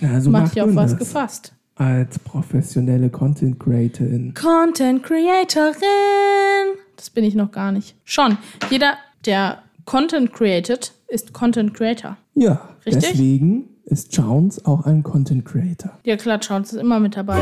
Ja, so Macht ja auf was gefasst. Als professionelle Content Creatorin. Content Creatorin. Das bin ich noch gar nicht. Schon. Jeder, der Content created, ist Content Creator. Ja, Richtig? deswegen ist Jones auch ein Content Creator. Ja, klar, schaut, ist immer mit dabei.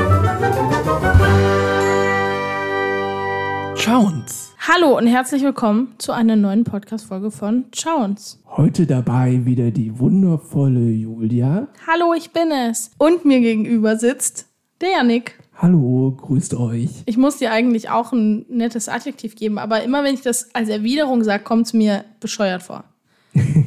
Jones. Hallo und herzlich willkommen zu einer neuen Podcast-Folge von Jones. Heute dabei wieder die wundervolle Julia. Hallo, ich bin es. Und mir gegenüber sitzt der Janik. Hallo, grüßt euch. Ich muss dir eigentlich auch ein nettes Adjektiv geben, aber immer wenn ich das als Erwiderung sage, kommt es mir bescheuert vor.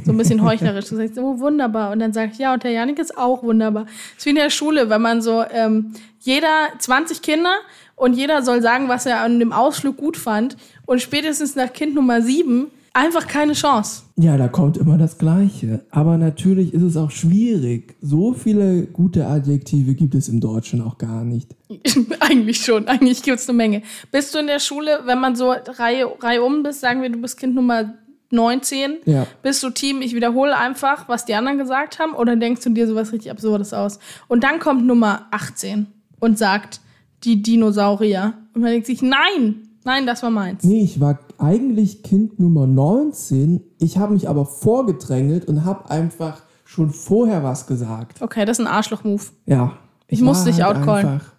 So ein bisschen heuchlerisch. Du sagst, oh, wunderbar. Und dann sage ich, ja, und der Janik ist auch wunderbar. Das ist wie in der Schule, wenn man so, ähm, jeder, 20 Kinder und jeder soll sagen, was er an dem Ausflug gut fand. Und spätestens nach Kind Nummer 7 einfach keine Chance. Ja, da kommt immer das Gleiche. Aber natürlich ist es auch schwierig. So viele gute Adjektive gibt es im Deutschen auch gar nicht. eigentlich schon, eigentlich gibt es eine Menge. Bist du in der Schule, wenn man so Reihe, Reihe um bist, sagen wir, du bist Kind Nummer 19, Ja. bist du Team, ich wiederhole einfach, was die anderen gesagt haben, oder denkst du dir sowas richtig Absurdes aus? Und dann kommt Nummer 18 und sagt, die Dinosaurier. Und man denkt sich, nein, nein, das war meins. Nee, ich war eigentlich Kind Nummer 19. Ich habe mich aber vorgedrängelt und habe einfach schon vorher was gesagt. Okay, das ist ein Arschloch-Move. Ja. Ich muss war dich halt outcallen. einfach-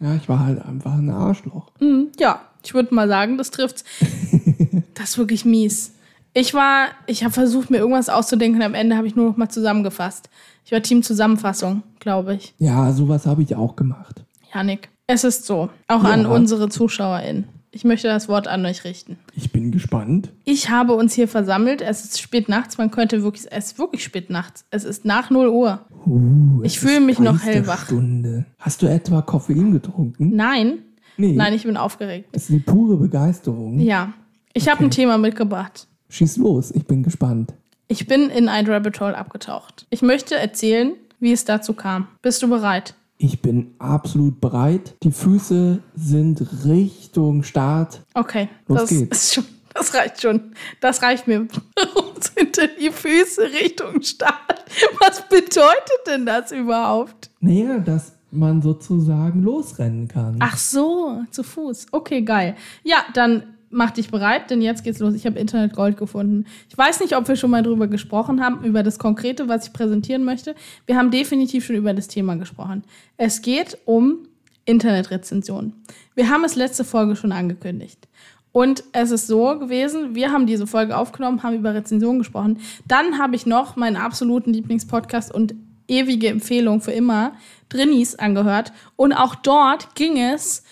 Ja, ich war halt einfach ein Arschloch. Mhm, ja, ich würde mal sagen, das trifft's. das ist wirklich mies. Ich war, ich habe versucht, mir irgendwas auszudenken, am Ende habe ich nur noch mal zusammengefasst. Ich war Team Zusammenfassung, glaube ich. Ja, sowas habe ich auch gemacht. Janik, es ist so, auch Ja. an unsere ZuschauerInnen. Ich möchte das Wort an euch richten. Ich bin gespannt. Ich habe uns hier versammelt. Es ist spät nachts. Man könnte wirklich, es ist wirklich spät nachts. Es ist nach 0 Uhr. Uh, Ich es fühle mich noch hellwach. Hast du etwa Koffein getrunken? Nein, Nee. nein, ich bin aufgeregt. Das ist die pure Begeisterung. Ja, ich habe ein Thema mitgebracht. Schieß los, ich bin gespannt. Ich bin in ein Rabbit Hole abgetaucht. Ich möchte erzählen, wie es dazu kam. Bist du bereit? Ich bin absolut bereit. Die Füße sind Richtung Start. Okay, Los das geht's. ist schon, das reicht schon. Das reicht mir. Warum sind denn die Füße Richtung Start? Was bedeutet denn das überhaupt? Naja, dass man sozusagen losrennen kann. Ach so, zu Fuß. Okay, geil. Ja, dann mach dich bereit, denn jetzt geht's los. Ich habe Internet Gold gefunden. Ich weiß nicht, ob wir schon mal drüber gesprochen haben, über das Konkrete, was ich präsentieren möchte. Wir haben definitiv schon über das Thema gesprochen. Es geht um Internetrezensionen. Wir haben es letzte Folge schon angekündigt. Und es ist so gewesen, wir haben diese Folge aufgenommen, haben über Rezensionen gesprochen. Dann habe ich noch meinen absoluten Lieblingspodcast und ewige Empfehlung für immer, Drinnies, angehört. Und auch dort ging es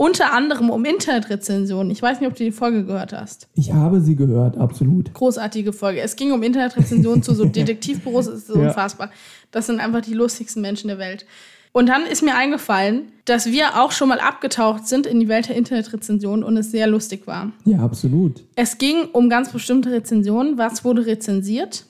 unter anderem um Internetrezensionen. Ich weiß nicht, ob du die Folge gehört hast. Ich habe sie gehört, absolut. Großartige Folge. Es ging um Internetrezensionen zu so Detektivbüros. Ist so Ja. unfassbar. Das sind einfach die lustigsten Menschen der Welt. Und dann ist mir eingefallen, dass wir auch schon mal abgetaucht sind in die Welt der Internetrezensionen und es sehr lustig war. Ja, absolut. Es ging um ganz bestimmte Rezensionen. Was wurde rezensiert?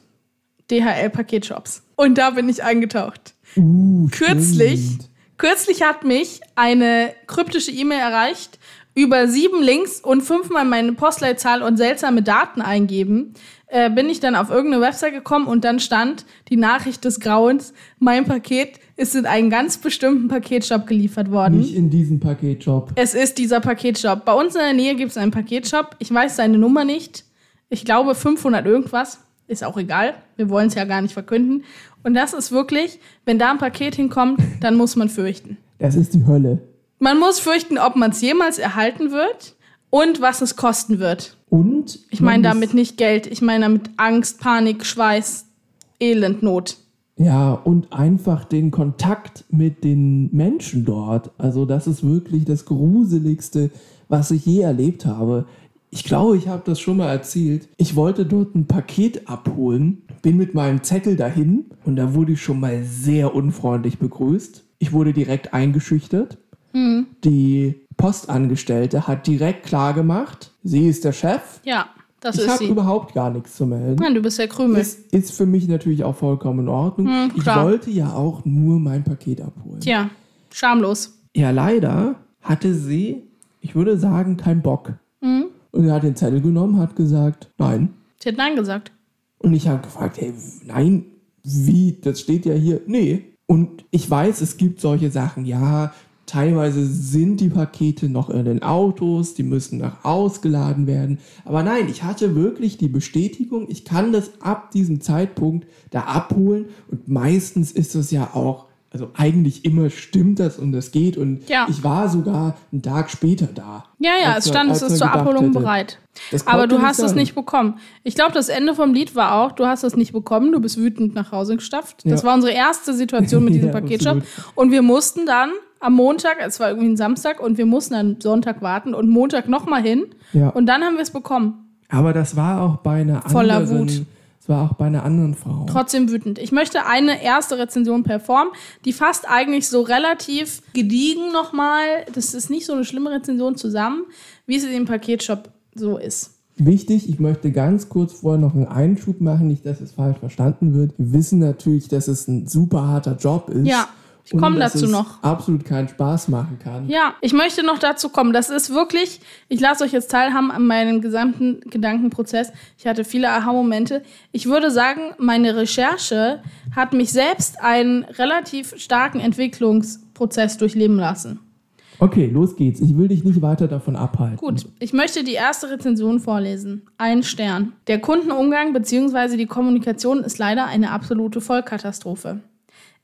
DHL-Paketshops. Und da bin ich eingetaucht. Uh, Kürzlich, stimmt. Kürzlich hat mich eine kryptische E-Mail erreicht, über sieben Links und fünfmal meine Postleitzahl und seltsame Daten eingeben, äh, bin ich dann auf irgendeine Website gekommen und dann stand die Nachricht des Grauens, mein Paket ist in einen ganz bestimmten Paketshop geliefert worden. Nicht in diesem Paketjob. Es ist dieser Paketshop. Bei uns in der Nähe gibt es einen Paketshop. Ich weiß seine Nummer nicht. Ich glaube 500 irgendwas. Ist auch egal. Wir wollen es ja gar nicht verkünden. Und das ist wirklich, wenn da ein Paket hinkommt, dann muss man fürchten. Das ist die Hölle. Man muss fürchten, ob man es jemals erhalten wird und was es kosten wird. Und Ich meine damit nicht Geld. Ich meine damit Angst, Panik, Schweiß, Elend, Not. Ja, und einfach den Kontakt mit den Menschen dort. Also das ist wirklich das Gruseligste, was ich je erlebt habe. Ich glaube, ich habe das schon mal erzählt. Ich wollte dort ein Paket abholen, bin mit meinem Zettel dahin und da wurde ich schon mal sehr unfreundlich begrüßt. Ich wurde direkt eingeschüchtert. Die Postangestellte hat direkt klar gemacht, sie ist der Chef. Ja, das ich ist habe sie. überhaupt gar nichts zu melden. Nein, du bist der Krümel. Ist, ist für mich natürlich auch vollkommen in Ordnung. Hm, ich wollte ja auch nur mein Paket abholen. Tja, schamlos. Ja, leider hatte sie, ich würde sagen, keinen Bock. Hm? Und sie hat den Zettel genommen, hat gesagt, nein. Sie hat Nein gesagt. Und ich habe gefragt, hey, nein, wie? Das steht ja hier. Nee. Und ich weiß, es gibt solche Sachen, ja, teilweise sind die Pakete noch in den Autos, die müssen noch ausgeladen werden. Aber nein, ich hatte wirklich die Bestätigung, ich kann das ab diesem Zeitpunkt da abholen und meistens ist das ja auch also eigentlich immer stimmt das und das geht und Ja. ich war sogar einen Tag später da. Ja, ja, es stand, es ist zur Abholung hätte. bereit. Das Aber du hast es nicht bekommen. Ich glaube, das Ende vom Lied war auch, du hast es nicht bekommen, du bist wütend nach Hause gestafft. Das Ja. war unsere erste Situation mit diesem Ja, Paketshop. absolut. Und wir mussten dann am Montag, es war irgendwie ein Samstag, und wir mussten dann Sonntag warten und Montag nochmal hin. Ja. Und dann haben wir es bekommen. Aber das war auch bei einer Voller anderen, Wut. Es war auch bei einer anderen Frau. Trotzdem wütend. Ich möchte eine erste Rezension per Form, die fasst eigentlich so relativ gediegen nochmal, das ist nicht so eine schlimme Rezension zusammen, wie es in dem Paketshop so ist. Wichtig, ich möchte ganz kurz vorher noch einen Einschub machen, nicht, dass es falsch verstanden wird. Wir wissen natürlich, dass es ein super harter Job ist. Ja, ich komme dazu noch. absolut keinen Spaß machen kann. Ja, ich möchte noch dazu kommen. Das ist wirklich, ich lasse euch jetzt teilhaben an meinem gesamten Gedankenprozess. Ich hatte viele Aha-Momente. Ich würde sagen, meine Recherche hat mich selbst einen relativ starken Entwicklungsprozess durchleben lassen. Okay, los geht's. Ich will dich nicht weiter davon abhalten. Gut, ich möchte die erste Rezension vorlesen. Ein Stern. Der Kundenumgang bzw. die Kommunikation ist leider eine absolute Vollkatastrophe.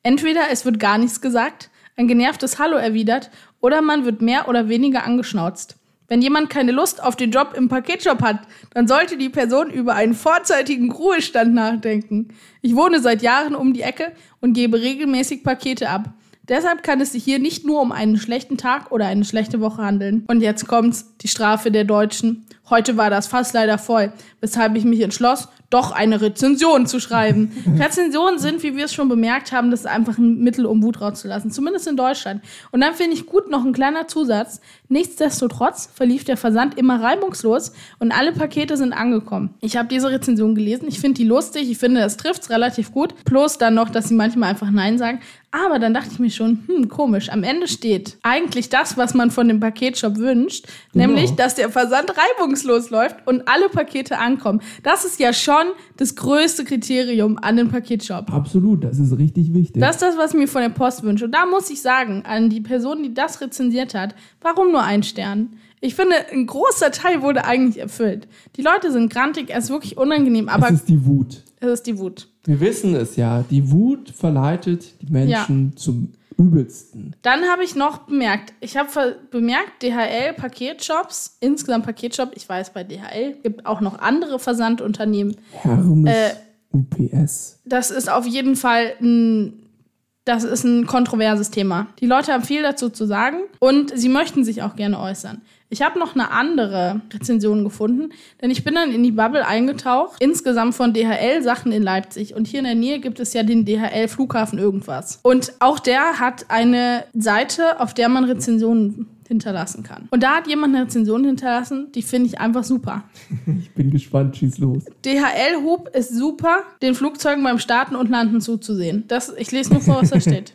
Entweder es wird gar nichts gesagt, ein genervtes Hallo erwidert oder man wird mehr oder weniger angeschnauzt. Wenn jemand keine Lust auf den Job im Paketshop hat, dann sollte die Person über einen vorzeitigen Ruhestand nachdenken. Ich wohne seit Jahren um die Ecke und gebe regelmäßig Pakete ab. Deshalb kann es sich hier nicht nur um einen schlechten Tag oder eine schlechte Woche handeln. Und jetzt kommt's, die Strafe der Deutschen. Heute war das Fass leider voll, weshalb ich mich entschloss, doch eine Rezension zu schreiben. Rezensionen sind, wie wir es schon bemerkt haben, das ist einfach ein Mittel, um Wut rauszulassen. Zumindest in Deutschland. Und dann finde ich gut noch ein kleiner Zusatz. Nichtsdestotrotz verlief der Versand immer reibungslos und alle Pakete sind angekommen. Ich habe diese Rezension gelesen. Ich finde die lustig. Ich finde, das trifft's relativ gut. Plus dann noch, dass sie manchmal einfach Nein sagen. Aber dann dachte ich mir schon, hm, komisch. Am Ende steht eigentlich das, was man von dem Paketshop wünscht, Genau. nämlich, dass der Versand reibungslos läuft und alle Pakete ankommen. Das ist ja schon das größte Kriterium an den Paketshop. Absolut, das ist richtig wichtig. Das ist das, was ich mir von der Post wünsche. Und da muss ich sagen, an die Person, die das rezensiert hat, warum nur ein Stern? Ich finde, ein großer Teil wurde eigentlich erfüllt. Die Leute sind grantig, es ist wirklich unangenehm, aber das ist die Wut. es ist die Wut. Wir wissen es ja. Die Wut verleitet die Menschen zum Übelsten. Dann habe ich noch bemerkt, ich habe bemerkt, DHL Paketshops, insgesamt Paketshop, ich weiß bei DHL, gibt auch noch andere Versandunternehmen. Hermes, Äh, UPS. Das ist auf jeden Fall ein das ist ein kontroverses Thema. Die Leute haben viel dazu zu sagen und sie möchten sich auch gerne äußern. Ich habe noch eine andere Rezension gefunden, denn ich bin dann in die Bubble eingetaucht, insgesamt von DHL-Sachen in Leipzig. Und hier in der Nähe gibt es ja den DHL-Flughafen irgendwas. Und auch der hat eine Seite, auf der man Rezensionen hinterlassen kann. Und da hat jemand eine Rezension hinterlassen, die finde ich einfach super. Ich bin gespannt, schieß los. DHL-Hub ist super, den Flugzeugen beim Starten und Landen zuzusehen. Das, ich lese nur vor, was da steht.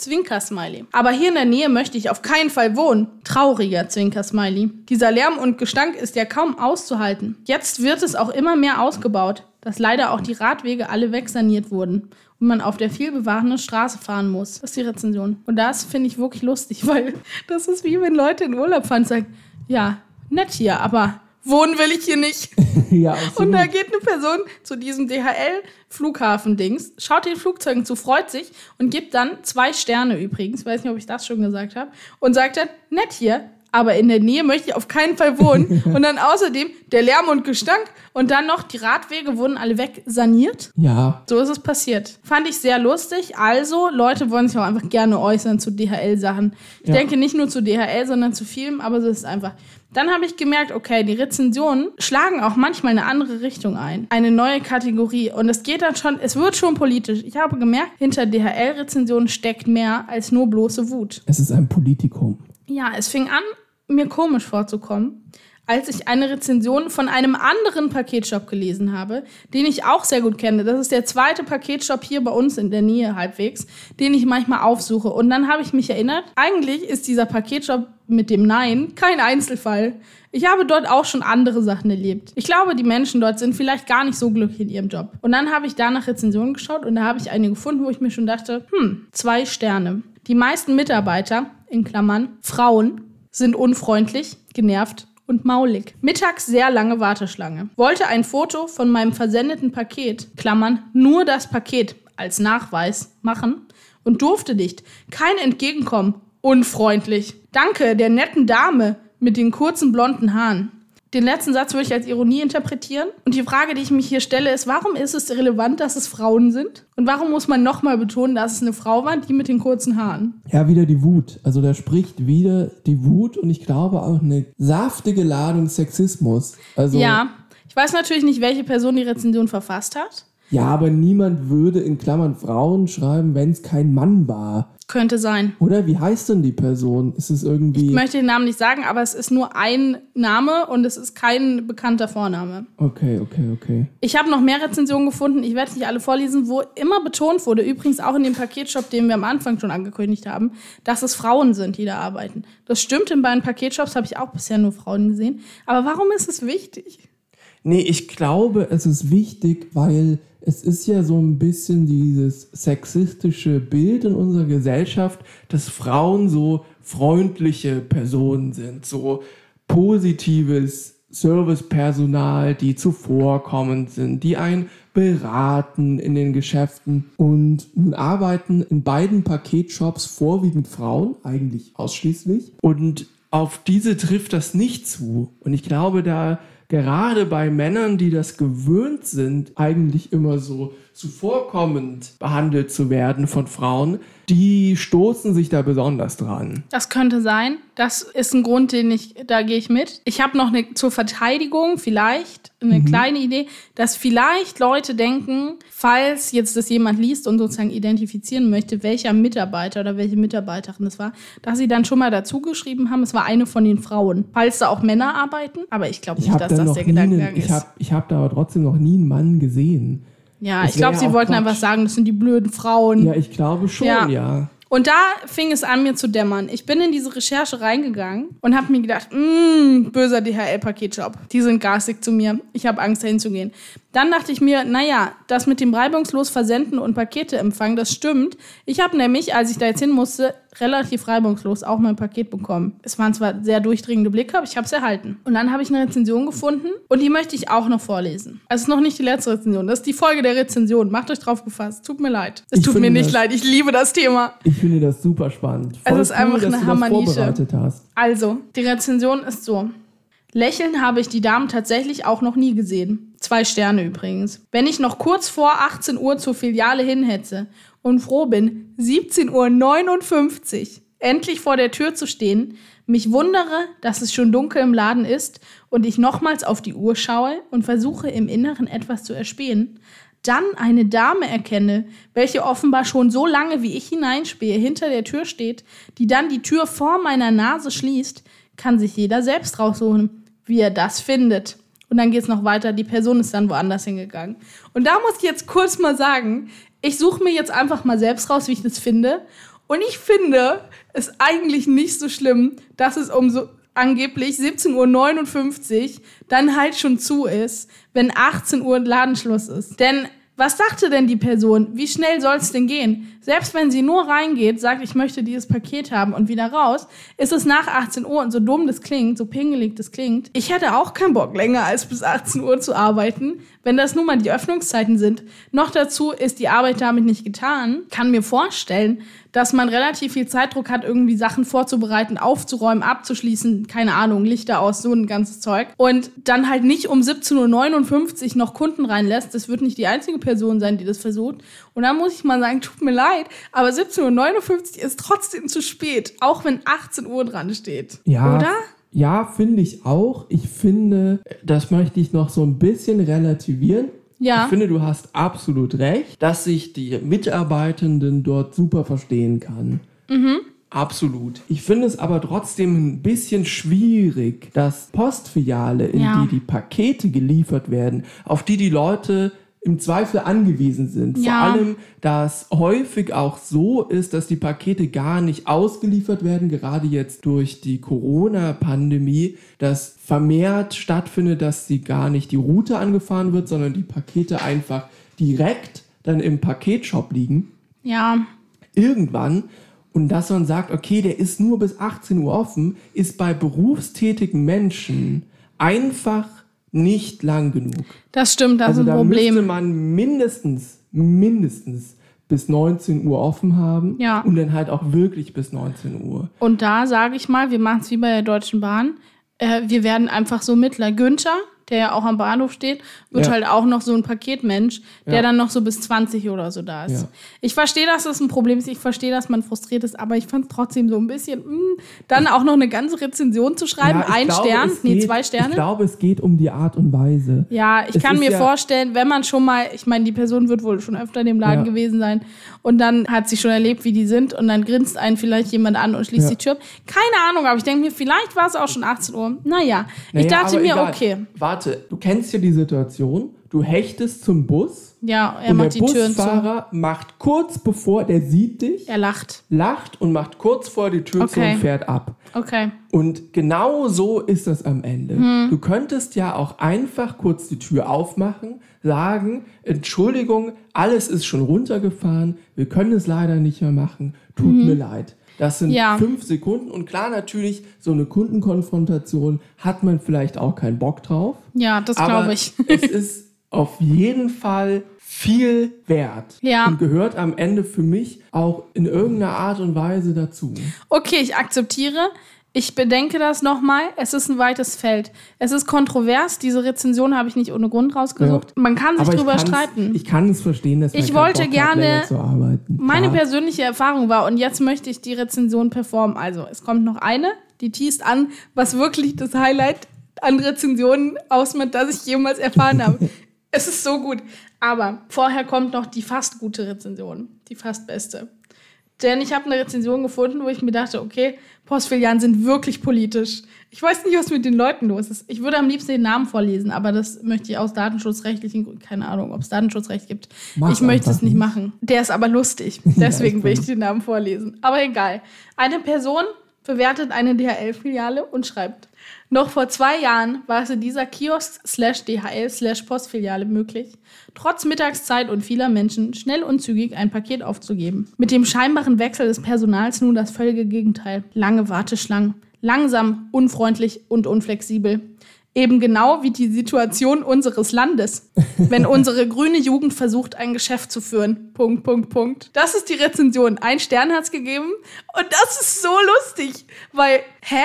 Zwinker-Smiley. Aber hier in der Nähe möchte ich auf keinen Fall wohnen. Trauriger Zwinker-Smiley. Dieser Lärm und Gestank ist ja kaum auszuhalten. Jetzt wird es auch immer mehr ausgebaut, dass leider auch die Radwege alle wegsaniert wurden und man auf der vielbefahrenen Straße fahren muss. Das ist die Rezension. Und das finde ich wirklich lustig, weil das ist wie wenn Leute in Urlaub fahren und sagen, ja, nett hier, aber wohnen will ich hier nicht. ja, Und da geht eine Person zu diesem DHL-Flughafen-Dings, schaut den Flugzeugen zu, freut sich und gibt dann zwei Sterne übrigens, weiß nicht, ob ich das schon gesagt habe, und sagt dann, nett hier, aber in der Nähe möchte ich auf keinen Fall wohnen. und dann außerdem der Lärm und Gestank und dann noch die Radwege wurden alle wegsaniert. ja, So ist es passiert. Fand ich sehr lustig. Also, Leute wollen sich auch einfach gerne äußern zu DHL-Sachen. Ich Ja. denke nicht nur zu DHL, sondern zu vielem, aber so ist es einfach. Dann habe ich gemerkt, okay, die Rezensionen schlagen auch manchmal eine andere Richtung ein. Eine neue Kategorie. Und es geht dann schon, es wird schon politisch. Ich habe gemerkt, hinter DHL-Rezensionen steckt mehr als nur bloße Wut. es ist ein Politikum. Ja, es fing an, mir komisch vorzukommen, als ich eine Rezension von einem anderen Paketshop gelesen habe, den ich auch sehr gut kenne. Das ist der zweite Paketshop hier bei uns in der Nähe halbwegs, den ich manchmal aufsuche. Und dann habe ich mich erinnert, eigentlich ist dieser Paketshop mit dem Nein kein Einzelfall. Ich habe dort auch schon andere Sachen erlebt. Ich glaube, die Menschen dort sind vielleicht gar nicht so glücklich in ihrem Job. Und dann habe ich da nach Rezensionen geschaut und da habe ich eine gefunden, wo ich mir schon dachte, hm, zwei Sterne. Die meisten Mitarbeiter, in Klammern, Frauen, sind unfreundlich, genervt und maulig. Mittags sehr lange Warteschlange. Wollte ein Foto von meinem versendeten Paket, Klammern, nur das Paket als Nachweis machen und durfte nicht. Kein Entgegenkommen. Unfreundlich. Danke der netten Dame mit den kurzen blonden Haaren. Den letzten Satz würde ich als Ironie interpretieren. Und die Frage, die ich mich hier stelle, ist, warum ist es relevant, dass es Frauen sind? Und warum muss man nochmal betonen, dass es eine Frau war, die mit den kurzen Haaren? Ja, wieder die Wut. Also da spricht wieder die Wut und ich glaube auch eine saftige Ladung Sexismus. Also, ja, ich weiß natürlich nicht, welche Person die Rezension verfasst hat. Ja, aber niemand würde in Klammern Frauen schreiben, wenn es kein Mann war. Könnte sein. Oder wie heißt denn die Person? Ist es irgendwie. Ich möchte den Namen nicht sagen, aber es ist nur ein Name und es ist kein bekannter Vorname. Okay, okay, okay. Ich habe noch mehr Rezensionen gefunden, ich werde nicht alle vorlesen, wo immer betont wurde, übrigens auch in dem Paketshop, den wir am Anfang schon angekündigt haben, dass es Frauen sind, die da arbeiten. Das stimmt, in beiden Paketshops habe ich auch bisher nur Frauen gesehen. Aber warum ist es wichtig? Nee, ich glaube, es ist wichtig, weil es ist ja so ein bisschen dieses sexistische Bild in unserer Gesellschaft, dass Frauen so freundliche Personen sind, so positives Servicepersonal, die zuvorkommend sind, die einen beraten in den Geschäften. Und nun arbeiten in beiden Paketshops vorwiegend Frauen, eigentlich ausschließlich. Und auf diese trifft das nicht zu. Und ich glaube, da gerade bei Männern, die das gewöhnt sind, eigentlich immer so zuvorkommend behandelt zu werden von Frauen, die stoßen sich da besonders dran. Das könnte sein. Das ist ein Grund, den ich, da gehe ich mit. Ich habe noch eine zur Verteidigung vielleicht eine mhm. kleine Idee, dass vielleicht Leute denken, falls jetzt das jemand liest und sozusagen identifizieren möchte, welcher Mitarbeiter oder welche Mitarbeiterin es war, dass sie dann schon mal dazu geschrieben haben, es war eine von den Frauen. Falls da auch Männer arbeiten, aber ich glaube nicht, dass das der Gedankengang ist. Ich habe ich hab da aber trotzdem noch nie einen Mann gesehen. Ja, das ich glaube, sie wollten einfach sagen, das sind die blöden Frauen. Ja, ich glaube schon, ja. ja. Und da fing es an, mir zu dämmern. Ich bin in diese Recherche reingegangen und habe mir gedacht, mmm, böser DHL-Paketshop. Die sind garstig zu mir. Ich habe Angst, dahin zu gehen. Dann dachte ich mir, naja, das mit dem reibungslos Versenden und Pakete empfangen, das stimmt. Ich habe nämlich, als ich da jetzt hin musste, relativ reibungslos auch mein Paket bekommen. Es waren zwar sehr durchdringende Blicke, aber ich habe es erhalten. Und dann habe ich eine Rezension gefunden und die möchte ich auch noch vorlesen. Also es ist noch nicht die letzte Rezension, das ist die Folge der Rezension. Macht euch drauf gefasst. Tut mir leid. Es ich tut mir nicht das, leid, ich liebe das Thema. Ich finde das super spannend. Voll es ist cool, einfach eine Hammernische. Also, die Rezension ist so. Lächeln habe ich die Damen tatsächlich auch noch nie gesehen. Zwei Sterne übrigens. Wenn ich noch kurz vor 18 Uhr zur Filiale hinhetze und froh bin, 17.59 Uhr endlich vor der Tür zu stehen, mich wundere, dass es schon dunkel im Laden ist und ich nochmals auf die Uhr schaue und versuche im Inneren etwas zu erspähen, dann eine Dame erkenne, welche offenbar schon so lange wie ich hineinspähe hinter der Tür steht, die dann die Tür vor meiner Nase schließt, kann sich jeder selbst raussuchen wie er das findet. Und dann geht es noch weiter, die Person ist dann woanders hingegangen. Und da muss ich jetzt kurz mal sagen, ich suche mir jetzt einfach mal selbst raus, wie ich das finde. Und ich finde es eigentlich nicht so schlimm, dass es um so angeblich 17.59 Uhr dann halt schon zu ist, wenn 18 Uhr Ladenschluss ist. Denn was dachte denn die Person? Wie schnell soll es denn gehen? Selbst wenn sie nur reingeht, sagt, ich möchte dieses Paket haben und wieder raus, ist es nach 18 Uhr und so dumm das klingt, so pingelig das klingt. Ich hätte auch keinen Bock länger als bis 18 Uhr zu arbeiten, wenn das nun mal die Öffnungszeiten sind. Noch dazu ist die Arbeit damit nicht getan. Kann mir vorstellen, dass man relativ viel Zeitdruck hat, irgendwie Sachen vorzubereiten, aufzuräumen, abzuschließen, keine Ahnung, Lichter aus, so ein ganzes Zeug. Und dann halt nicht um 17.59 Uhr noch Kunden reinlässt. Das wird nicht die einzige Person sein, die das versucht. Und dann muss ich mal sagen, tut mir leid, aber 17.59 Uhr ist trotzdem zu spät, auch wenn 18 Uhr dran steht. Ja. Oder? Ja, finde ich auch. Ich finde, das möchte ich noch so ein bisschen relativieren. Ja. Ich finde, du hast absolut recht, dass sich die Mitarbeitenden dort super verstehen kann. Mhm. Absolut. Ich finde es aber trotzdem ein bisschen schwierig, dass Postfiliale, in Ja. die die Pakete geliefert werden, auf die die Leute im Zweifel angewiesen sind. Vor Ja. allem, da es häufig auch so ist, dass die Pakete gar nicht ausgeliefert werden, gerade jetzt durch die Corona-Pandemie, dass vermehrt stattfindet, dass sie gar nicht die Route angefahren wird, sondern die Pakete einfach direkt dann im Paketshop liegen Ja, irgendwann und dass man sagt, okay, der ist nur bis 18 Uhr offen, ist bei berufstätigen Menschen einfach nicht lang genug. das stimmt, das also ist da ein müsste Problem. man mindestens, mindestens bis 19 Uhr offen haben Ja. und dann halt auch wirklich bis 19 Uhr. Und da sage ich mal, wir machen es wie bei der Deutschen Bahn. Äh, wir werden einfach so Mittler. Günther, der ja auch am Bahnhof steht, wird Ja. halt auch noch so ein Paketmensch, der Ja. dann noch so bis 20 oder so da ist. Ja. Ich verstehe, dass das ein Problem ist. Ich verstehe, dass man frustriert ist, aber ich fand es trotzdem so ein bisschen, mh, dann auch noch eine ganze Rezension zu schreiben. Ich ein glaube, Stern, nee, geht- zwei Ich Sterne. glaube, es geht um die Art und Weise. Ja, ich Es kann mir vorstellen, wenn man schon mal, ich meine, die Person wird wohl schon öfter in dem Laden gewesen sein und dann hat sie schon erlebt, wie die sind und dann grinst einen vielleicht jemand an und schließt die Tür. Keine Ahnung, aber ich denke mir, vielleicht war es auch schon 18 Uhr. Naja, ich Naja, dachte aber mir, egal. okay. Warte, du kennst ja die Situation, du hechtest zum Bus Ja, er und macht die der Türen zu. Busfahrer macht kurz bevor der sieht dich, Er lacht. lacht und macht kurz vor die Tür zu Okay. und fährt ab. Okay. Und genau so ist das am Ende. Hm. Du könntest ja auch einfach kurz die Tür aufmachen, sagen, Entschuldigung, alles ist schon runtergefahren, wir können es leider nicht mehr machen, tut mir leid. Das sind. Ja. fünf Sekunden und klar natürlich, so eine Kundenkonfrontation hat man vielleicht auch keinen Bock drauf. Ja, das glaube ich. es ist auf jeden Fall viel wert Ja. und gehört am Ende für mich auch in irgendeiner Art und Weise dazu. Okay, ich akzeptiere. Ich bedenke das nochmal. Es ist ein weites Feld. Es ist kontrovers. Diese Rezension habe ich nicht ohne Grund rausgesucht. Man kann sich Aber drüber streiten. Ich kann es verstehen, dass man Ich wollte Bock gerne hat, länger zu arbeiten. Meine Klar. persönliche Erfahrung war, und jetzt möchte ich die Rezension performen. Also, es kommt noch eine, die teast an, was wirklich das Highlight an Rezensionen ausmacht, das ich jemals erfahren habe. es ist so gut. Aber vorher kommt noch die fast gute Rezension, die fast beste. Denn ich habe eine Rezension gefunden, wo ich mir dachte, okay, Postfilialen sind wirklich politisch. Ich weiß nicht, was mit den Leuten los ist. Ich würde am liebsten den Namen vorlesen, aber das möchte ich aus datenschutzrechtlichen Gründen, keine Ahnung, ob es Datenschutzrecht gibt. Mach's ich möchte es nicht machen. Der ist aber lustig. Deswegen will ich den Namen vorlesen. Aber egal. Eine Person bewertet eine DHL-Filiale und schreibt, noch vor zwei Jahren war es in dieser Kiosk slash DHL slash Postfiliale möglich, trotz Mittagszeit und vieler Menschen schnell und zügig ein Paket aufzugeben. Mit dem scheinbaren Wechsel des Personals nun das völlige Gegenteil. Lange Warteschlangen, langsam, unfreundlich und unflexibel. Eben genau wie die Situation unseres Landes, wenn unsere grüne Jugend versucht, ein Geschäft zu führen. Punkt, Punkt, Punkt. Das ist die Rezension. Ein Stern hat's gegeben und das ist so lustig, weil, hä?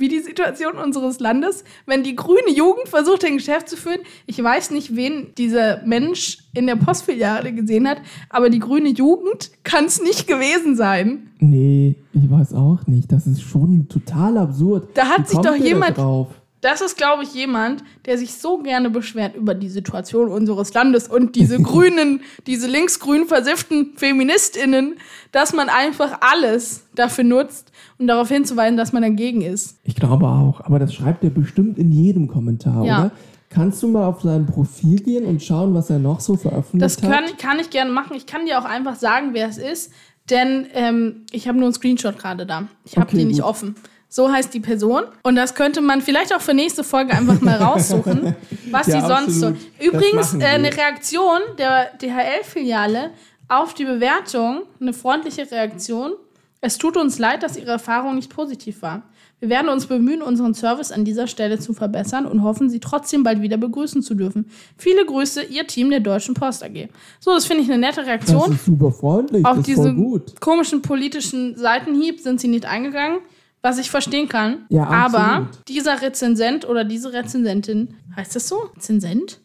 Wie die Situation unseres Landes, wenn die grüne Jugend versucht, ein Geschäft zu führen. Ich weiß nicht, wen dieser Mensch in der Postfiliale gesehen hat, aber die grüne Jugend kann es nicht gewesen sein. Nee, ich weiß auch nicht. Das ist schon total absurd. Da hat Wie sich kommt doch jemand- drauf? Das ist, glaube ich, jemand, der sich so gerne beschwert über die Situation unseres Landes und diese grünen, diese linksgrün versifften FeministInnen, dass man einfach alles dafür nutzt, um darauf hinzuweisen, dass man dagegen ist. Ich glaube auch. Aber das schreibt er bestimmt in jedem Kommentar, Ja. oder? Kannst du mal auf sein Profil gehen und schauen, was er noch so veröffentlicht Das kann, hat? kann ich gerne machen. Ich kann dir auch einfach sagen, wer es ist, denn ähm, ich habe nur einen Screenshot gerade da. Ich habe Okay, die nicht gut. offen. So heißt die Person. Und das könnte man vielleicht auch für nächste Folge einfach mal raussuchen, was Ja, sie sonst so. Das Übrigens, äh, eine Reaktion der DHL-Filiale auf die Bewertung, eine freundliche Reaktion. Es tut uns leid, dass Ihre Erfahrung nicht positiv war. Wir werden uns bemühen, unseren Service an dieser Stelle zu verbessern und hoffen, Sie trotzdem bald wieder begrüßen zu dürfen. Viele Grüße, Ihr Team der Deutschen Post AG. So, das finde ich eine nette Das Reaktion. ist super freundlich. Auf das diesen komischen politischen Seitenhieb sind Sie nicht eingegangen, was ich verstehen kann. Ja, Aber dieser Rezensent oder diese Rezensentin, heißt das so? Rezensent?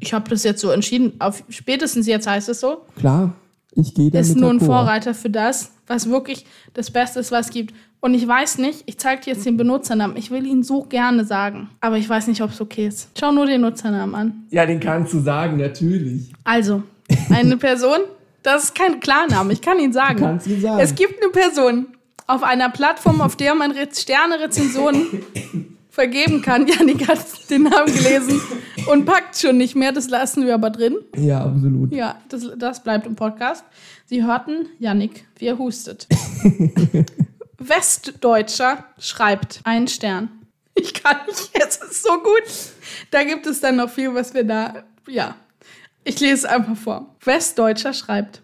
Ich habe das jetzt so entschieden. Auf, spätestens jetzt heißt es so. Klar, ich gehe da ist nur ein. Vorreiter für das, was wirklich das Beste ist, was es gibt. Und ich weiß nicht, ich zeige dir jetzt den Benutzernamen. Ich will ihn so gerne sagen. Aber ich weiß nicht, ob es okay ist. Schau nur den Nutzernamen an. Ja, den kannst du sagen, natürlich. Also, eine Person, das ist kein Klarname, ich kann ihn sagen. Du kannst ihn sagen. Es gibt eine Person auf einer Plattform, auf der man Re Sterne-Rezensionen vergeben kann. Janik hat den Namen gelesen und packt schon nicht mehr. Das lassen wir aber drin. Ja, absolut. Ja, das, das bleibt im Podcast. Sie hörten Janik, wie er hustet. Westdeutscher schreibt einen Stern. Ich kann nicht, es ist so gut. Da gibt es dann noch viel, was wir da, ja. Ich lese es einfach vor. Westdeutscher schreibt.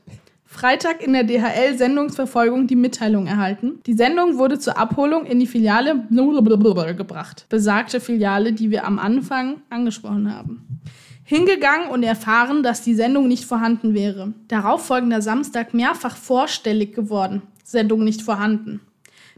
Freitag in der DHL-Sendungsverfolgung die Mitteilung erhalten. Die Sendung wurde zur Abholung in die Filiale gebracht. Besagte Filiale, die wir am Anfang angesprochen haben. Hingegangen und erfahren, dass die Sendung nicht vorhanden wäre. Darauf folgender Samstag mehrfach vorstellig geworden. Sendung nicht vorhanden.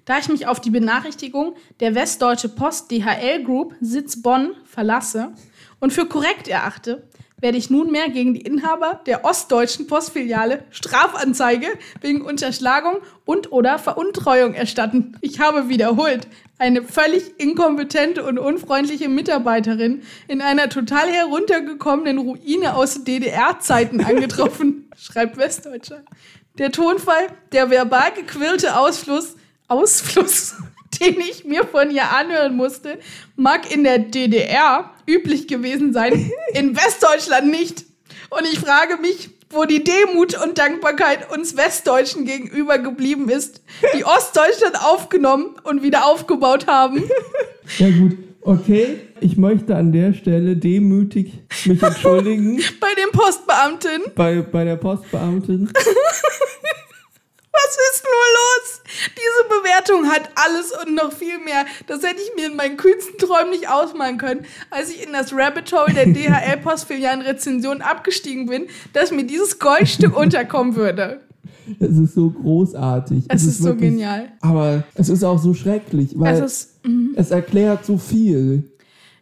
Da ich mich auf die Benachrichtigung der Westdeutsche Post DHL Group Sitz Bonn verlasse und für korrekt erachte, werde ich nunmehr gegen die Inhaber der ostdeutschen Postfiliale Strafanzeige wegen Unterschlagung und oder Veruntreuung erstatten. Ich habe wiederholt eine völlig inkompetente und unfreundliche Mitarbeiterin in einer total heruntergekommenen Ruine aus DDR-Zeiten angetroffen, schreibt Westdeutscher. Der Tonfall, der verbal gequirlte Ausfluss, Ausfluss den ich mir von ihr anhören musste, mag in der DDR üblich gewesen sein, in Westdeutschland nicht. Und ich frage mich, wo die Demut und Dankbarkeit uns Westdeutschen gegenüber geblieben ist, die Ostdeutschland aufgenommen und wieder aufgebaut haben. Ja gut, okay. Ich möchte an der Stelle demütig mich entschuldigen. bei dem Postbeamten. Bei, bei der Postbeamtin. Was ist nur los? Diese Bewertung hat alles und noch viel mehr. Das hätte ich mir in meinen kühnsten Träumen nicht ausmalen können, als ich in das Rabbit Hole der DHL-Postfilialen-Rezension abgestiegen bin, dass mir dieses Goldstück unterkommen würde. Es ist so großartig. Es, es ist, ist so genial. Aber es ist auch so schrecklich, weil es, ist, mm. es erklärt so viel.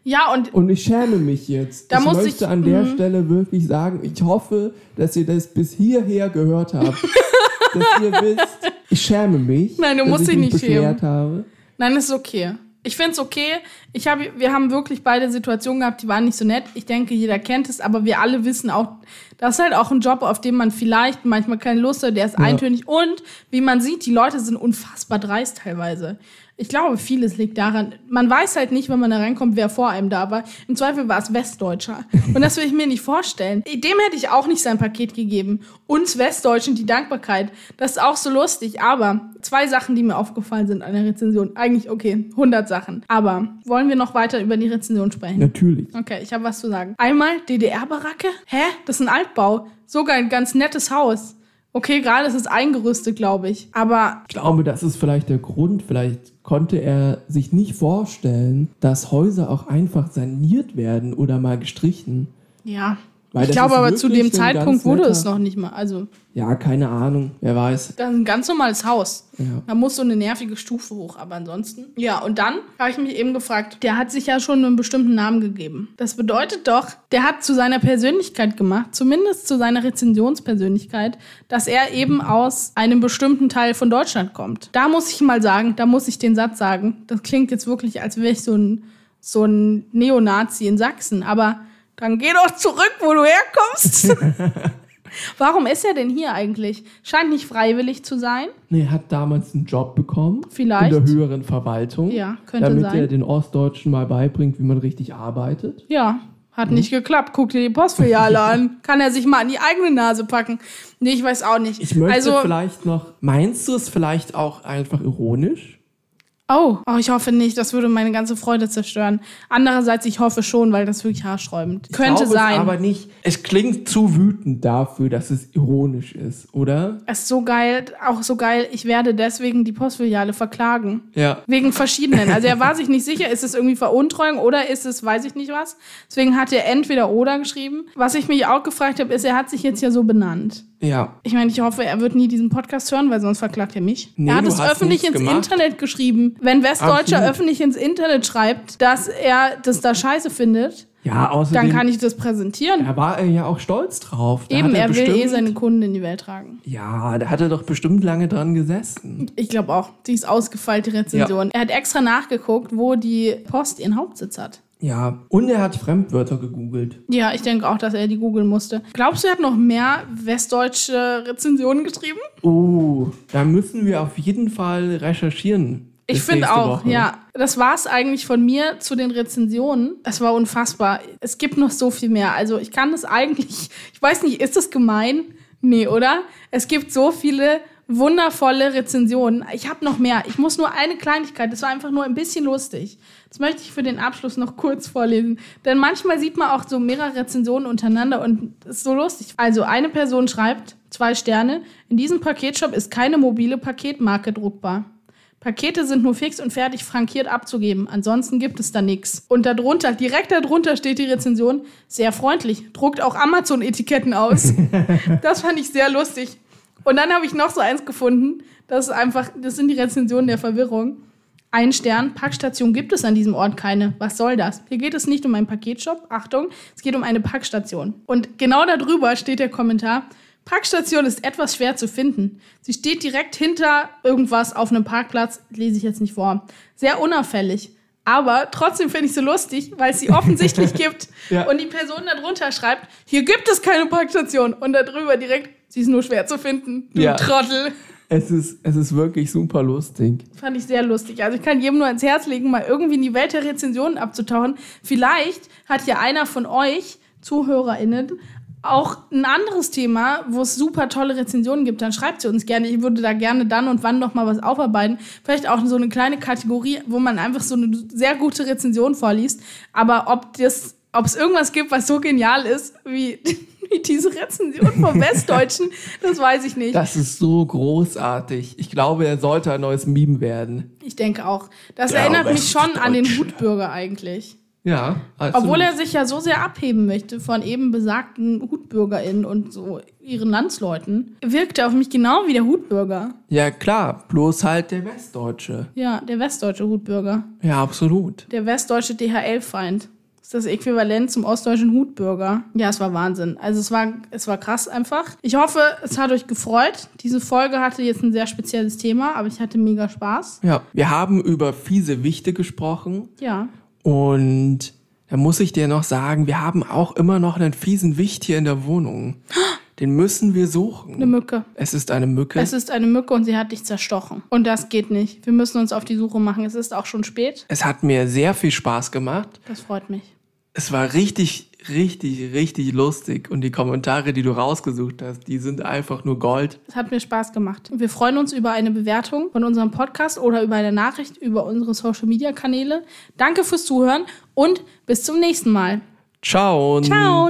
Ja, und. Und ich schäme mich jetzt. Da ich muss möchte ich, an der mm. Stelle wirklich sagen, ich hoffe, dass ihr das bis hierher gehört habt. dass ihr wisst, ich schäme mich. Nein, du musst dich nicht schämen. Habe. Nein, ist okay. Ich finde es okay. Ich hab, wir haben wirklich beide Situationen gehabt, die waren nicht so nett. Ich denke, jeder kennt es, aber wir alle wissen auch, das ist halt auch ein Job, auf den man vielleicht manchmal keine Lust hat, der ist ja. eintönig. Und wie man sieht, die Leute sind unfassbar dreist teilweise. Ich glaube, vieles liegt daran. Man weiß halt nicht, wenn man da reinkommt, wer vor einem da war. Im Zweifel war es Westdeutscher. Und das will ich mir nicht vorstellen. Dem hätte ich auch nicht sein Paket gegeben. Uns Westdeutschen die Dankbarkeit. Das ist auch so lustig. Aber zwei Sachen, die mir aufgefallen sind an der Rezension. Eigentlich, okay, 100 Sachen. Aber wollen wir noch weiter über die Rezension sprechen? Natürlich. Okay, ich habe was zu sagen. Einmal DDR-Baracke. Hä? Das ist ein Altbau. Sogar ein ganz nettes Haus. Okay, gerade ist es eingerüstet, glaube ich. Aber. Ich glaube, das ist vielleicht der Grund. Vielleicht konnte er sich nicht vorstellen, dass Häuser auch einfach saniert werden oder mal gestrichen. Ja. Weil ich glaube aber zu dem Zeitpunkt wurde es noch nicht mal. Also ja, keine Ahnung, wer weiß. Das ist ein ganz normales Haus. Ja. Da muss so eine nervige Stufe hoch, aber ansonsten. Ja, und dann habe ich mich eben gefragt, der hat sich ja schon einen bestimmten Namen gegeben. Das bedeutet doch, der hat zu seiner Persönlichkeit gemacht, zumindest zu seiner Rezensionspersönlichkeit, dass er eben aus einem bestimmten Teil von Deutschland kommt. Da muss ich mal sagen, da muss ich den Satz sagen. Das klingt jetzt wirklich, als wäre ich so ein, so ein Neonazi in Sachsen, aber dann geh doch zurück, wo du herkommst. Warum ist er denn hier eigentlich? Scheint nicht freiwillig zu sein. Nee, er hat damals einen Job bekommen. Vielleicht. In der höheren Verwaltung. Ja, könnte damit sein. Damit er den Ostdeutschen mal beibringt, wie man richtig arbeitet. Ja, hat mhm. nicht geklappt. Guck dir die Postfiliale an. Kann er sich mal an die eigene Nase packen. Nee, ich weiß auch nicht. Ich möchte also, vielleicht noch. Meinst du es vielleicht auch einfach ironisch? Oh, oh, ich hoffe nicht. Das würde meine ganze Freude zerstören. Andererseits, ich hoffe schon, weil das wirklich haarsträubend. Ich Könnte sein. Es aber nicht. Es klingt zu wütend dafür, dass es ironisch ist, oder? Es ist so geil, auch so geil. Ich werde deswegen die Postfiliale verklagen. Ja. Wegen verschiedenen. Also er war sich nicht sicher, ist es irgendwie Veruntreuung oder ist es, weiß ich nicht was. Deswegen hat er entweder oder geschrieben. Was ich mich auch gefragt habe, ist, er hat sich jetzt ja so benannt. Ja. Ich meine, ich hoffe, er wird nie diesen Podcast hören, weil sonst verklagt er mich. Nee, er hat es öffentlich ins gemacht. Internet geschrieben. Wenn Westdeutscher Absolut. öffentlich ins Internet schreibt, dass er das da scheiße findet, ja, außerdem, dann kann ich das präsentieren. Da war er ja auch stolz drauf. Da Eben, er, er will eh seine Kunden in die Welt tragen. Ja, da hat er doch bestimmt lange dran gesessen. Ich glaube auch. Die ist ausgefeilte Rezension. Ja. Er hat extra nachgeguckt, wo die Post ihren Hauptsitz hat. Ja, und er hat Fremdwörter gegoogelt. Ja, ich denke auch, dass er die googeln musste. Glaubst du, er hat noch mehr westdeutsche Rezensionen geschrieben? Oh, da müssen wir auf jeden Fall recherchieren. Ich finde auch, Woche. ja. Das war es eigentlich von mir zu den Rezensionen. Es war unfassbar. Es gibt noch so viel mehr. Also ich kann das eigentlich, ich weiß nicht, ist das gemein? Nee, oder? Es gibt so viele wundervolle Rezensionen. Ich habe noch mehr. Ich muss nur eine Kleinigkeit. Das war einfach nur ein bisschen lustig. Das möchte ich für den Abschluss noch kurz vorlesen. Denn manchmal sieht man auch so mehrere Rezensionen untereinander und es ist so lustig. Also eine Person schreibt, zwei Sterne, in diesem Paketshop ist keine mobile Paketmarke druckbar. Pakete sind nur fix und fertig frankiert abzugeben. Ansonsten gibt es da nichts. Und darunter, direkt darunter steht die Rezension, sehr freundlich, druckt auch Amazon-Etiketten aus. das fand ich sehr lustig. Und dann habe ich noch so eins gefunden, das ist einfach, das sind die Rezensionen der Verwirrung. Ein Stern, Packstation gibt es an diesem Ort keine. Was soll das? Hier geht es nicht um einen Paketshop, Achtung, es geht um eine Packstation. Und genau darüber steht der Kommentar, Packstation ist etwas schwer zu finden. Sie steht direkt hinter irgendwas auf einem Parkplatz, lese ich jetzt nicht vor. Sehr unauffällig. Aber trotzdem finde ich so lustig, weil es sie offensichtlich gibt. Ja. Und die Person darunter schreibt, hier gibt es keine Packstation. Und darüber direkt, sie ist nur schwer zu finden. Du Ja. Trottel. Es ist, es ist wirklich super lustig. Fand ich sehr lustig. Also ich kann jedem nur ans Herz legen, mal irgendwie in die Welt der Rezensionen abzutauchen. Vielleicht hat ja einer von euch, ZuhörerInnen, auch ein anderes Thema, wo es super tolle Rezensionen gibt, dann schreibt sie uns gerne. Ich würde da gerne dann und wann noch mal was aufarbeiten. Vielleicht auch so eine kleine Kategorie, wo man einfach so eine sehr gute Rezension vorliest. Aber ob das, ob es irgendwas gibt, was so genial ist, wie, wie diese Rezension vom Westdeutschen, das weiß ich nicht. Das ist so großartig. Ich glaube, er sollte ein neues Meme werden. Ich denke auch. Das Der erinnert mich schon an den. Hutbürger eigentlich. Ja, absolut. Obwohl er sich ja so sehr abheben möchte von eben besagten HutbürgerInnen und so ihren Landsleuten, wirkt er auf mich genau wie der Hutbürger. Ja, klar, bloß halt der Westdeutsche. Ja, der westdeutsche Hutbürger. Ja, absolut. Der westdeutsche DHL-Feind. Das ist das Äquivalent zum ostdeutschen Hutbürger. Ja, es war Wahnsinn. Also es war, es war krass einfach. Ich hoffe, es hat euch gefreut. Diese Folge hatte jetzt ein sehr spezielles Thema, aber ich hatte mega Spaß. Ja, wir haben über fiese Wichte gesprochen Ja. und da muss ich dir noch sagen, wir haben auch immer noch einen fiesen Wicht hier in der Wohnung. Den müssen wir suchen. Eine Mücke. Es ist eine Mücke. Es ist eine Mücke und sie hat dich zerstochen. Und das geht nicht. Wir müssen uns auf die Suche machen. Es ist auch schon spät. es hat mir sehr viel Spaß gemacht. Das freut mich es war richtig, richtig, richtig lustig. Und die Kommentare, die du rausgesucht hast, die sind einfach nur Gold. Es hat mir Spaß gemacht. Wir freuen uns über eine Bewertung von unserem Podcast oder über eine Nachricht über unsere Social-Media-Kanäle. Danke fürs Zuhören und bis zum nächsten Mal. Ciao. Ciao.